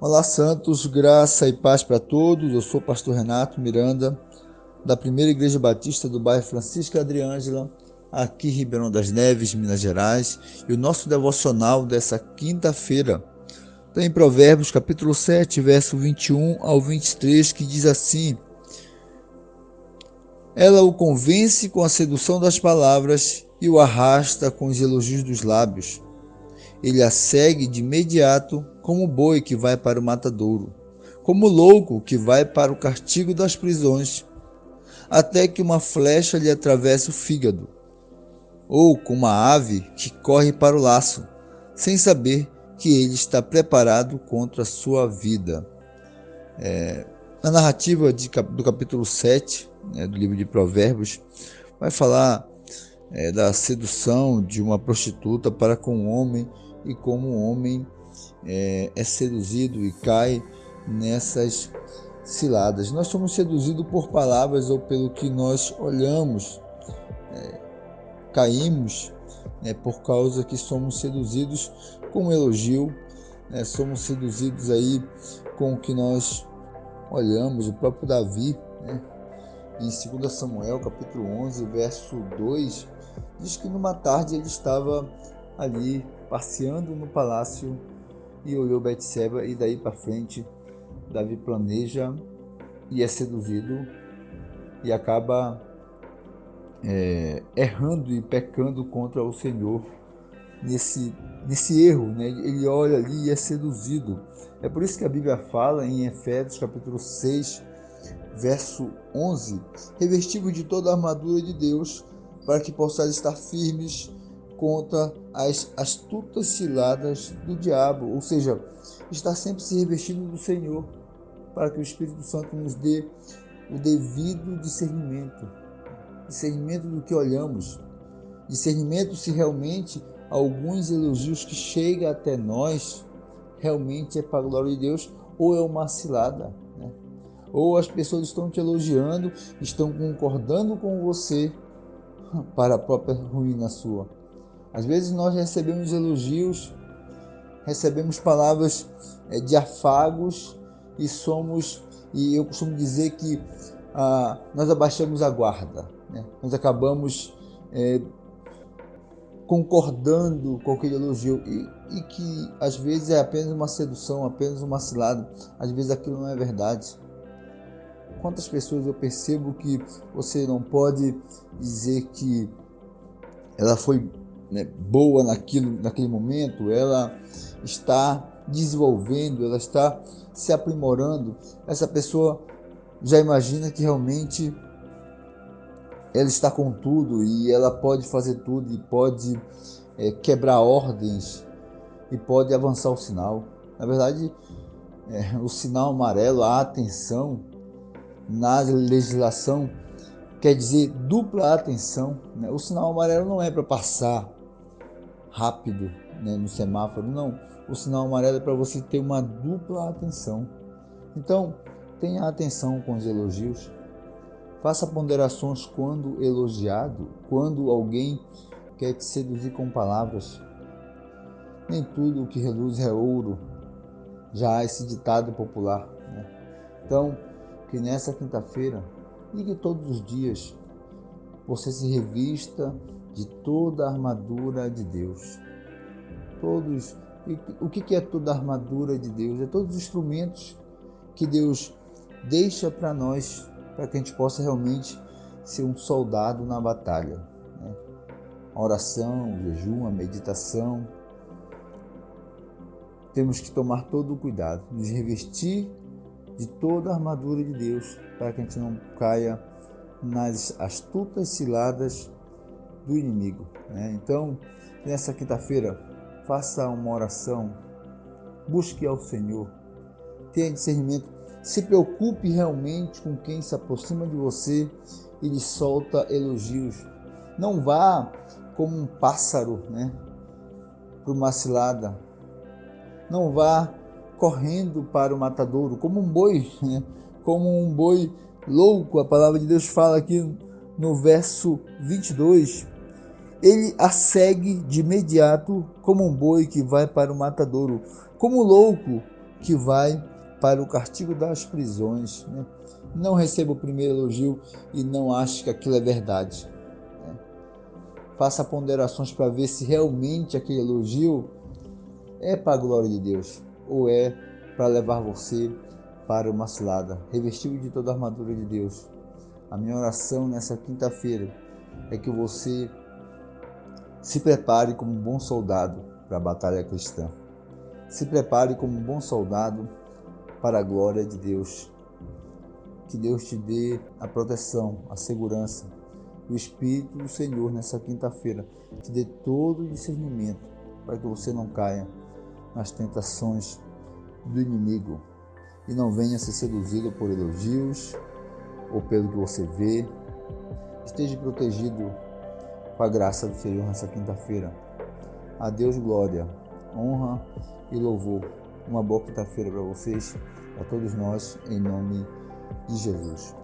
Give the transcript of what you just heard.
Olá, Santos, graça e paz para todos. Eu sou o pastor Renato Miranda, da Primeira Igreja Batista do bairro Francisco Adriângela, aqui em Ribeirão das Neves, Minas Gerais. E o nosso devocional dessa quinta-feira está em Provérbios, capítulo 7, verso 21 ao 23, que diz assim: Ela o convence com a sedução das palavras e o arrasta com os elogios dos lábios. Ele a segue de imediato como o boi que vai para o matadouro, como o louco que vai para o castigo das prisões, até que uma flecha lhe atravesse o fígado, ou como a ave que corre para o laço, sem saber que ele está preparado contra a sua vida. É, a narrativa de, do capítulo 7 né, do livro de Provérbios vai falar é, da sedução de uma prostituta para com um homem e como o homem é, é seduzido e cai nessas ciladas. Nós somos seduzidos por palavras ou pelo que nós olhamos, é, caímos é, por causa que somos seduzidos com um elogio, né, somos seduzidos aí com o que nós olhamos. O próprio Davi, né, em 2 Samuel, capítulo 11, verso 2, diz que numa tarde ele estava ali passeando no palácio e olhou Betseba e daí para frente Davi planeja e é seduzido e acaba é, errando e pecando contra o Senhor nesse, nesse erro, né? ele olha ali e é seduzido. É por isso que a Bíblia fala em Efésios capítulo 6, verso 11, revestível de toda a armadura de Deus, para que possais estar firmes contra as astutas ciladas do diabo, ou seja, está sempre se revestindo do Senhor, para que o Espírito Santo nos dê o devido discernimento, discernimento do que olhamos, discernimento se realmente alguns elogios que chegam até nós realmente é para a glória de Deus ou é uma cilada? Ou as pessoas estão te elogiando, estão concordando com você para a própria ruína sua. Às vezes nós recebemos elogios, recebemos palavras é, de afagos e somos, e eu costumo dizer que ah, nós abaixamos a guarda, né? nós acabamos é, concordando com aquele elogio e, e, que às vezes é apenas uma sedução, apenas uma cilada, às vezes aquilo não é verdade. Quantas pessoas eu percebo que você não pode dizer que ela foi né, boa naquilo, naquele momento, ela está desenvolvendo, ela está se aprimorando, essa pessoa já imagina que realmente ela está com tudo e ela pode fazer tudo e pode é, quebrar ordens e pode avançar o sinal. Na verdade, é, o sinal amarelo, a atenção na legislação quer dizer dupla atenção. Né? O sinal amarelo não é para passar rápido né, no semáforo, não. O sinal amarelo é para você ter uma dupla atenção. Então, tenha atenção com os elogios. Faça ponderações quando elogiado, quando alguém quer te seduzir com palavras. Nem tudo o que reluz é ouro. Já há esse ditado popular. Né? Então, que nessa quinta-feira, ligue todos os dias, você se revista de toda a armadura de Deus. Todos, o que é toda a armadura de Deus? É todos os instrumentos que Deus deixa para nós, para que a gente possa realmente ser um soldado na batalha. Né? A oração, o jejum, a meditação. Temos que tomar todo o cuidado, nos revestir de toda a armadura de Deus, para que a gente não caia nas astutas ciladas do inimigo. Né? Então, nessa quinta-feira, faça uma oração, busque ao Senhor, tenha discernimento, se preocupe realmente com quem se aproxima de você e lhe solta elogios. Não vá como um pássaro, né, para uma cilada. Não vá correndo para o matadouro como um boi, né? como um boi louco. A palavra de Deus fala aqui no verso 22 ele a segue de imediato como um boi que vai para o matadouro, como louco que vai para o castigo das prisões. Né? Não receba o primeiro elogio e não ache que aquilo é verdade. Né? Faça ponderações para ver se realmente aquele elogio é para a glória de Deus ou é para levar você para uma cilada. Revestido de toda a armadura de Deus. A minha oração nessa quinta-feira é que você se prepare como um bom soldado para a batalha cristã. Se prepare como um bom soldado para a glória de Deus. Que Deus te dê a proteção, a segurança, o Espírito do Senhor nessa quinta-feira. Te dê todo o discernimento para que você não caia nas tentações do inimigo e não venha ser seduzido por elogios ou pelo que você vê. Esteja protegido com a graça do Senhor nessa quinta-feira. A Deus glória, honra e louvor. Uma boa quinta-feira para vocês, a todos nós, em nome de Jesus.